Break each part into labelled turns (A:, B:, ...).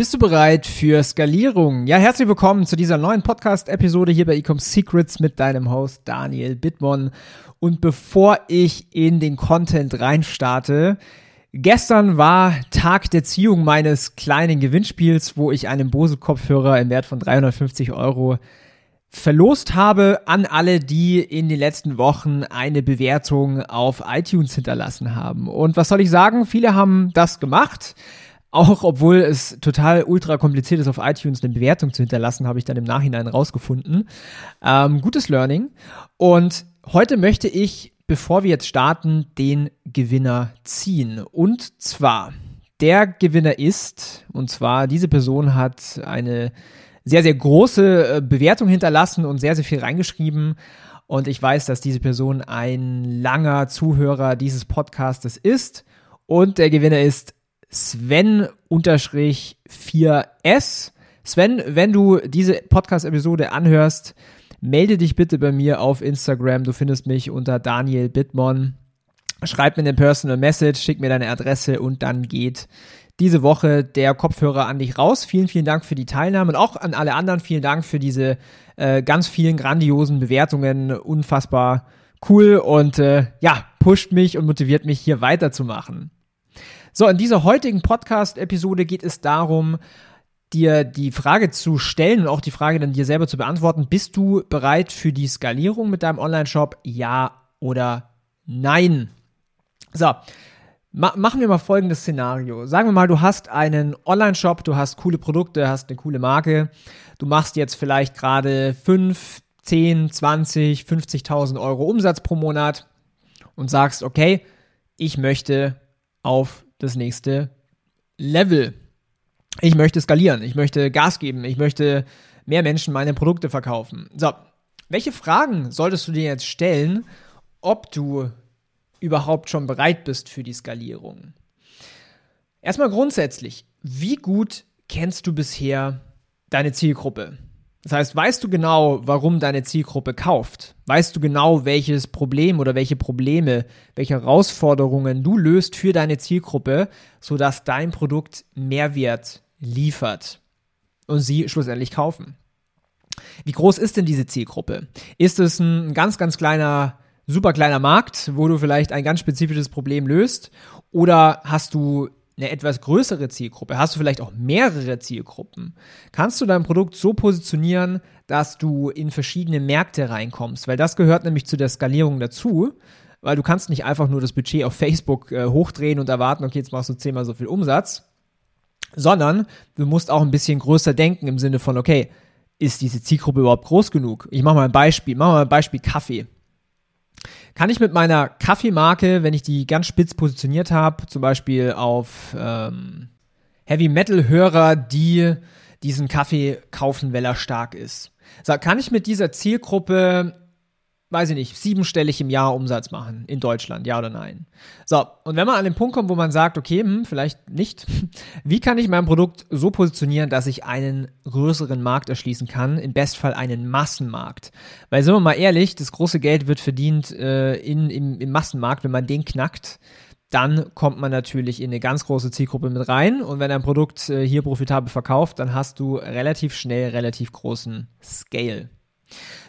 A: Bist du bereit für Skalierung? Ja, herzlich willkommen zu dieser neuen Podcast-Episode hier bei Ecom Secrets mit deinem Host Daniel Bittmann. Und bevor ich in den Content reinstarte, Gestern war Tag der Ziehung meines kleinen Gewinnspiels, wo ich einen Bose-Kopfhörer im Wert von 350 Euro verlost habe an alle, die in den letzten Wochen eine Bewertung auf iTunes hinterlassen haben. Und was soll ich sagen? Viele haben das gemacht. Auch obwohl es total ultra kompliziert ist, auf iTunes eine Bewertung zu hinterlassen, habe ich dann im Nachhinein rausgefunden. Ähm, gutes Learning. Und heute möchte ich, bevor wir jetzt starten, den Gewinner ziehen. Und zwar, der Gewinner ist, und zwar diese Person hat eine sehr, sehr große äh, Bewertung hinterlassen und sehr, sehr viel reingeschrieben. Und ich weiß, dass diese Person ein langer Zuhörer dieses Podcastes ist. Und der Gewinner ist Sven-4S. Sven, wenn du diese Podcast-Episode anhörst, melde dich bitte bei mir auf Instagram. Du findest mich unter Daniel Bittmon. Schreib mir eine Personal Message, schick mir deine Adresse und dann geht diese Woche der Kopfhörer an dich raus. Vielen, vielen Dank für die Teilnahme und auch an alle anderen vielen Dank für diese äh, ganz vielen grandiosen Bewertungen. Unfassbar cool und äh, ja, pusht mich und motiviert mich hier weiterzumachen. So, in dieser heutigen Podcast-Episode geht es darum, dir die Frage zu stellen und auch die Frage dann dir selber zu beantworten. Bist du bereit für die Skalierung mit deinem Online-Shop? Ja oder nein? So, Ma machen wir mal folgendes Szenario. Sagen wir mal, du hast einen Online-Shop, du hast coole Produkte, hast eine coole Marke. Du machst jetzt vielleicht gerade 5, 10, 20, 50.000 Euro Umsatz pro Monat und sagst, okay, ich möchte auf das nächste Level. Ich möchte skalieren, ich möchte Gas geben, ich möchte mehr Menschen meine Produkte verkaufen. So, welche Fragen solltest du dir jetzt stellen, ob du überhaupt schon bereit bist für die Skalierung. Erstmal grundsätzlich, wie gut kennst du bisher deine Zielgruppe? Das heißt, weißt du genau, warum deine Zielgruppe kauft? Weißt du genau, welches Problem oder welche Probleme, welche Herausforderungen du löst für deine Zielgruppe, sodass dein Produkt Mehrwert liefert und sie schlussendlich kaufen? Wie groß ist denn diese Zielgruppe? Ist es ein ganz, ganz kleiner super kleiner Markt, wo du vielleicht ein ganz spezifisches Problem löst? Oder hast du eine etwas größere Zielgruppe? Hast du vielleicht auch mehrere Zielgruppen? Kannst du dein Produkt so positionieren, dass du in verschiedene Märkte reinkommst? Weil das gehört nämlich zu der Skalierung dazu. Weil du kannst nicht einfach nur das Budget auf Facebook äh, hochdrehen und erwarten, okay, jetzt machst du zehnmal so viel Umsatz, sondern du musst auch ein bisschen größer denken im Sinne von, okay, ist diese Zielgruppe überhaupt groß genug? Ich mache mal ein Beispiel, machen wir mal ein Beispiel Kaffee. Kann ich mit meiner Kaffeemarke, wenn ich die ganz spitz positioniert habe, zum Beispiel auf ähm, Heavy Metal Hörer, die diesen Kaffee kaufen, weil er stark ist, kann ich mit dieser Zielgruppe weiß ich nicht, siebenstellig im Jahr Umsatz machen in Deutschland, ja oder nein? So, und wenn man an den Punkt kommt, wo man sagt, okay, hm, vielleicht nicht, wie kann ich mein Produkt so positionieren, dass ich einen größeren Markt erschließen kann, im Bestfall einen Massenmarkt? Weil, sind wir mal ehrlich, das große Geld wird verdient äh, in, im, im Massenmarkt, wenn man den knackt, dann kommt man natürlich in eine ganz große Zielgruppe mit rein und wenn ein Produkt äh, hier profitabel verkauft, dann hast du relativ schnell relativ großen Scale.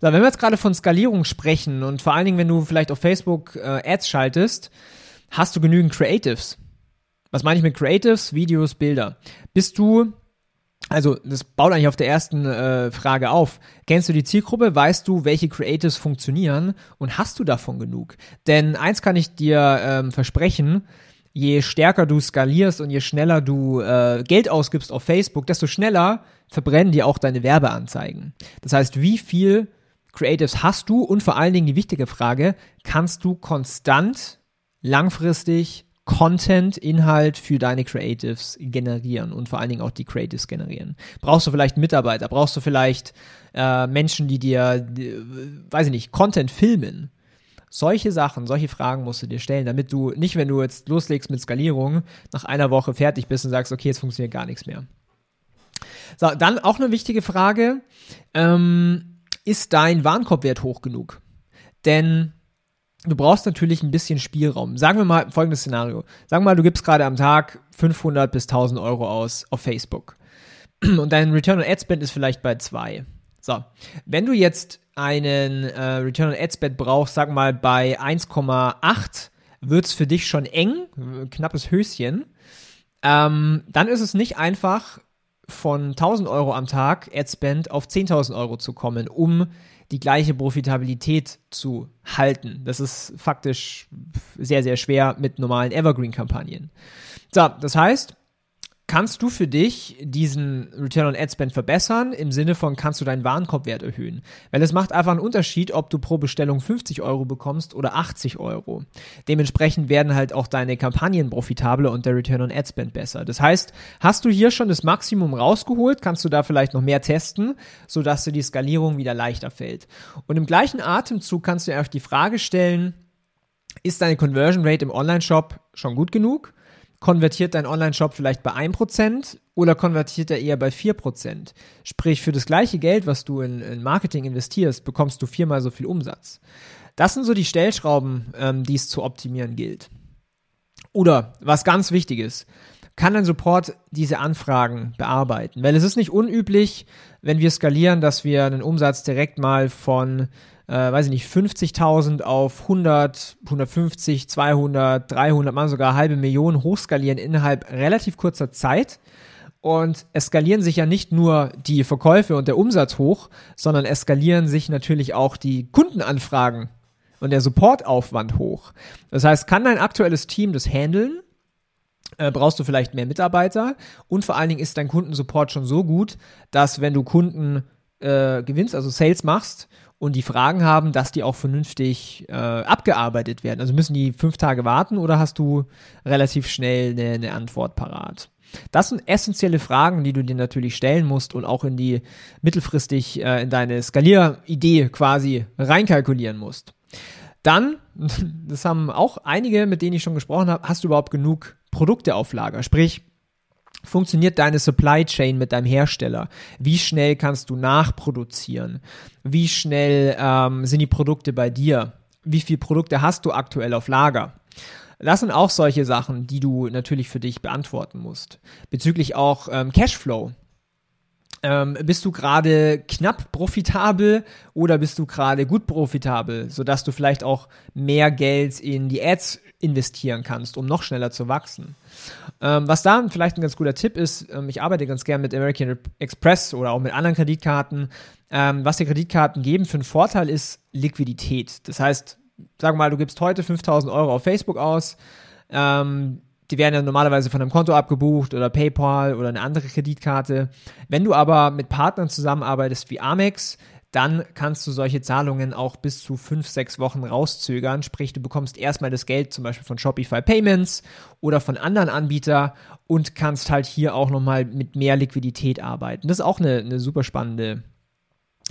A: So, wenn wir jetzt gerade von Skalierung sprechen und vor allen Dingen, wenn du vielleicht auf Facebook äh, Ads schaltest, hast du genügend Creatives. Was meine ich mit Creatives? Videos, Bilder. Bist du, also das baut eigentlich auf der ersten äh, Frage auf. Kennst du die Zielgruppe? Weißt du, welche Creatives funktionieren? Und hast du davon genug? Denn eins kann ich dir ähm, versprechen, je stärker du skalierst und je schneller du äh, Geld ausgibst auf Facebook, desto schneller verbrennen dir auch deine Werbeanzeigen. Das heißt, wie viel Creatives hast du und vor allen Dingen die wichtige Frage, kannst du konstant, langfristig Content, Inhalt für deine Creatives generieren und vor allen Dingen auch die Creatives generieren. Brauchst du vielleicht Mitarbeiter? Brauchst du vielleicht äh, Menschen, die dir, die, weiß ich nicht, Content filmen? Solche Sachen, solche Fragen musst du dir stellen, damit du nicht, wenn du jetzt loslegst mit Skalierung, nach einer Woche fertig bist und sagst, okay, jetzt funktioniert gar nichts mehr. So, dann auch eine wichtige Frage. Ähm, ist dein Warenkorbwert hoch genug? Denn du brauchst natürlich ein bisschen Spielraum. Sagen wir mal folgendes Szenario. Sagen wir mal, du gibst gerade am Tag 500 bis 1000 Euro aus auf Facebook. Und dein Return on Ad Spend ist vielleicht bei 2. So, wenn du jetzt einen äh, Return on Ad Spend brauchst, sag mal bei 1,8, wird es für dich schon eng, knappes Höschen. Ähm, dann ist es nicht einfach, von 1000 Euro am Tag Ad Spend auf 10.000 Euro zu kommen, um die gleiche Profitabilität zu halten. Das ist faktisch sehr, sehr schwer mit normalen Evergreen-Kampagnen. So, das heißt, kannst du für dich diesen Return on Ad Spend verbessern, im Sinne von kannst du deinen Warenkorbwert erhöhen. Weil es macht einfach einen Unterschied, ob du pro Bestellung 50 Euro bekommst oder 80 Euro. Dementsprechend werden halt auch deine Kampagnen profitabler und der Return on Ad Spend besser. Das heißt, hast du hier schon das Maximum rausgeholt, kannst du da vielleicht noch mehr testen, sodass dir die Skalierung wieder leichter fällt. Und im gleichen Atemzug kannst du dir auch die Frage stellen, ist deine Conversion Rate im Online-Shop schon gut genug? Konvertiert dein Online-Shop vielleicht bei 1% oder konvertiert er eher bei 4%? Sprich, für das gleiche Geld, was du in, in Marketing investierst, bekommst du viermal so viel Umsatz. Das sind so die Stellschrauben, ähm, die es zu optimieren gilt. Oder was ganz wichtig ist, kann ein Support diese Anfragen bearbeiten? Weil es ist nicht unüblich, wenn wir skalieren, dass wir einen Umsatz direkt mal von äh, weiß ich nicht, 50.000 auf 100, 150, 200, 300, mal sogar halbe Million hochskalieren innerhalb relativ kurzer Zeit. Und eskalieren sich ja nicht nur die Verkäufe und der Umsatz hoch, sondern eskalieren sich natürlich auch die Kundenanfragen und der Supportaufwand hoch. Das heißt, kann dein aktuelles Team das handeln? Äh, brauchst du vielleicht mehr Mitarbeiter? Und vor allen Dingen ist dein Kundensupport schon so gut, dass wenn du Kunden äh, gewinnst, also Sales machst und die Fragen haben, dass die auch vernünftig äh, abgearbeitet werden. Also müssen die fünf Tage warten oder hast du relativ schnell eine, eine Antwort parat? Das sind essentielle Fragen, die du dir natürlich stellen musst und auch in die mittelfristig äh, in deine Skalieridee quasi reinkalkulieren musst. Dann, das haben auch einige, mit denen ich schon gesprochen habe, hast du überhaupt genug Produkte auf Lager? Sprich, funktioniert deine Supply Chain mit deinem Hersteller? Wie schnell kannst du nachproduzieren? Wie schnell ähm, sind die Produkte bei dir? Wie viele Produkte hast du aktuell auf Lager? Das sind auch solche Sachen, die du natürlich für dich beantworten musst. Bezüglich auch ähm, Cashflow. Ähm, bist du gerade knapp profitabel oder bist du gerade gut profitabel, sodass du vielleicht auch mehr Geld in die Ads investieren kannst, um noch schneller zu wachsen? Ähm, was da vielleicht ein ganz guter Tipp ist, ähm, ich arbeite ganz gern mit American Express oder auch mit anderen Kreditkarten. Ähm, was die Kreditkarten geben für einen Vorteil ist Liquidität. Das heißt, sag mal, du gibst heute 5000 Euro auf Facebook aus. Ähm, die werden ja normalerweise von einem Konto abgebucht oder PayPal oder eine andere Kreditkarte. Wenn du aber mit Partnern zusammenarbeitest wie Amex, dann kannst du solche Zahlungen auch bis zu fünf, sechs Wochen rauszögern. Sprich, du bekommst erstmal das Geld zum Beispiel von Shopify Payments oder von anderen Anbietern und kannst halt hier auch nochmal mit mehr Liquidität arbeiten. Das ist auch eine, eine super spannende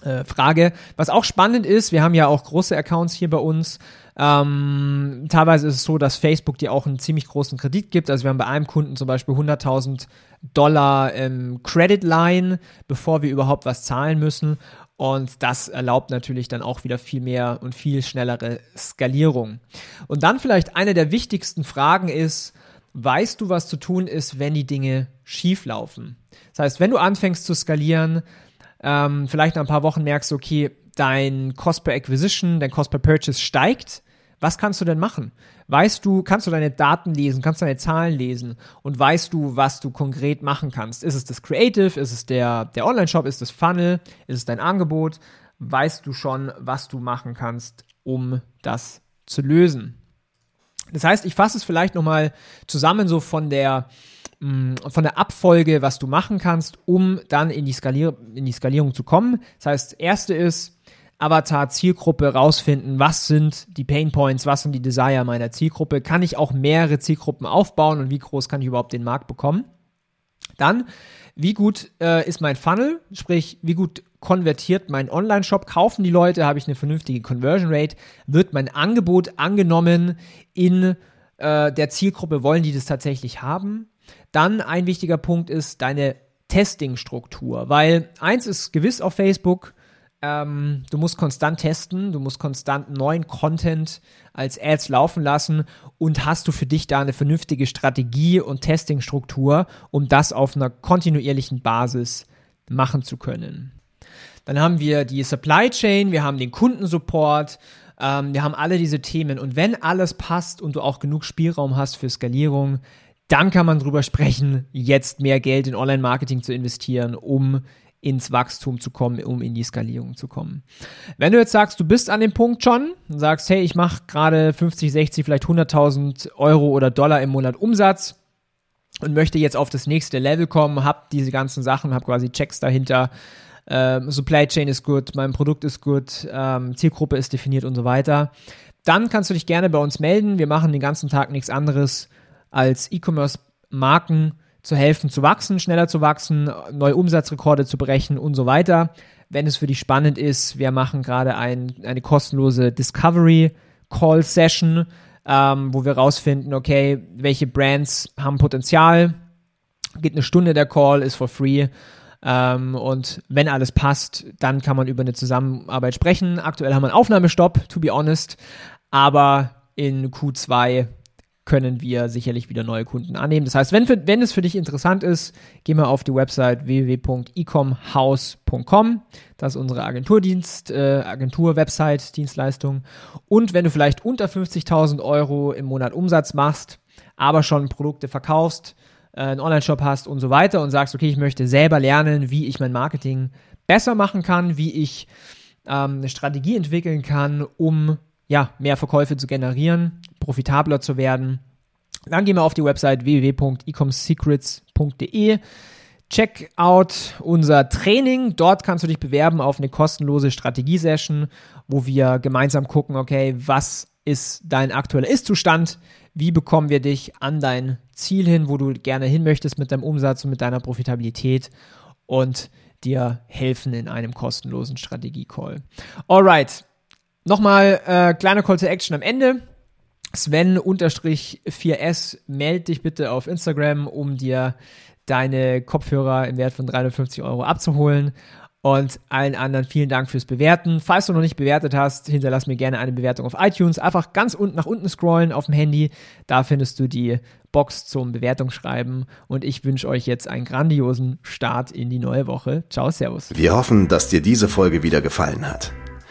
A: äh, Frage. Was auch spannend ist, wir haben ja auch große Accounts hier bei uns. Ähm, teilweise ist es so, dass Facebook dir auch einen ziemlich großen Kredit gibt. Also wir haben bei einem Kunden zum Beispiel 100.000 Dollar ähm, Credit Line, bevor wir überhaupt was zahlen müssen. Und das erlaubt natürlich dann auch wieder viel mehr und viel schnellere Skalierung. Und dann vielleicht eine der wichtigsten Fragen ist, weißt du, was zu tun ist, wenn die Dinge schief laufen? Das heißt, wenn du anfängst zu skalieren, ähm, vielleicht nach ein paar Wochen merkst du, okay, dein Cost per Acquisition, dein Cost per Purchase steigt, was kannst du denn machen? Weißt du, kannst du deine Daten lesen, kannst du deine Zahlen lesen und weißt du, was du konkret machen kannst? Ist es das Creative? Ist es der, der Online-Shop? Ist es Funnel? Ist es dein Angebot? Weißt du schon, was du machen kannst, um das zu lösen? Das heißt, ich fasse es vielleicht nochmal zusammen so von der, Mm, von der Abfolge, was du machen kannst, um dann in die, in die Skalierung zu kommen. Das heißt, erste ist, Avatar-Zielgruppe rausfinden, was sind die Pain Points, was sind die Desire meiner Zielgruppe, kann ich auch mehrere Zielgruppen aufbauen und wie groß kann ich überhaupt den Markt bekommen. Dann, wie gut äh, ist mein Funnel, sprich, wie gut konvertiert mein Online-Shop, kaufen die Leute, habe ich eine vernünftige Conversion Rate, wird mein Angebot angenommen in äh, der Zielgruppe, wollen die das tatsächlich haben. Dann ein wichtiger Punkt ist deine Testing-Struktur, weil eins ist gewiss auf Facebook, ähm, du musst konstant testen, du musst konstant neuen Content als Ads laufen lassen und hast du für dich da eine vernünftige Strategie und Testing-Struktur, um das auf einer kontinuierlichen Basis machen zu können. Dann haben wir die Supply Chain, wir haben den Kundensupport, ähm, wir haben alle diese Themen. Und wenn alles passt und du auch genug Spielraum hast für Skalierung, dann kann man drüber sprechen, jetzt mehr Geld in Online-Marketing zu investieren, um ins Wachstum zu kommen, um in die Skalierung zu kommen. Wenn du jetzt sagst, du bist an dem Punkt schon und sagst, hey, ich mache gerade 50, 60, vielleicht 100.000 Euro oder Dollar im Monat Umsatz und möchte jetzt auf das nächste Level kommen, hab diese ganzen Sachen, hab quasi Checks dahinter, ähm, Supply Chain ist gut, mein Produkt ist gut, ähm, Zielgruppe ist definiert und so weiter, dann kannst du dich gerne bei uns melden. Wir machen den ganzen Tag nichts anderes als E-Commerce-Marken zu helfen, zu wachsen, schneller zu wachsen, neue Umsatzrekorde zu brechen und so weiter. Wenn es für dich spannend ist, wir machen gerade ein, eine kostenlose Discovery Call Session, ähm, wo wir rausfinden, okay, welche Brands haben Potenzial. Geht eine Stunde der Call, ist for free. Ähm, und wenn alles passt, dann kann man über eine Zusammenarbeit sprechen. Aktuell haben wir einen Aufnahmestopp, to be honest. Aber in Q2 können wir sicherlich wieder neue Kunden annehmen. Das heißt, wenn, für, wenn es für dich interessant ist, geh mal auf die Website www.ecomhouse.com. Das ist unsere Agenturdienst, äh, Agentur-Website, Dienstleistung. Und wenn du vielleicht unter 50.000 Euro im Monat Umsatz machst, aber schon Produkte verkaufst, äh, einen Online-Shop hast und so weiter und sagst, okay, ich möchte selber lernen, wie ich mein Marketing besser machen kann, wie ich ähm, eine Strategie entwickeln kann, um ja, mehr Verkäufe zu generieren, profitabler zu werden, dann gehen wir auf die Website www.ecomsecrets.de. Check out unser Training. Dort kannst du dich bewerben auf eine kostenlose Strategiesession, wo wir gemeinsam gucken, okay, was ist dein aktueller Ist-Zustand? Wie bekommen wir dich an dein Ziel hin, wo du gerne hin möchtest mit deinem Umsatz und mit deiner Profitabilität und dir helfen in einem kostenlosen Strategie-Call. Alright. Nochmal äh, kleiner Call to Action am Ende. Sven-4S, meld dich bitte auf Instagram, um dir deine Kopfhörer im Wert von 350 Euro abzuholen. Und allen anderen vielen Dank fürs Bewerten. Falls du noch nicht bewertet hast, hinterlass mir gerne eine Bewertung auf iTunes. Einfach ganz unten nach unten scrollen auf dem Handy. Da findest du die Box zum Bewertungsschreiben. Und ich wünsche euch jetzt einen grandiosen Start in die neue Woche. Ciao, Servus.
B: Wir hoffen, dass dir diese Folge wieder gefallen hat.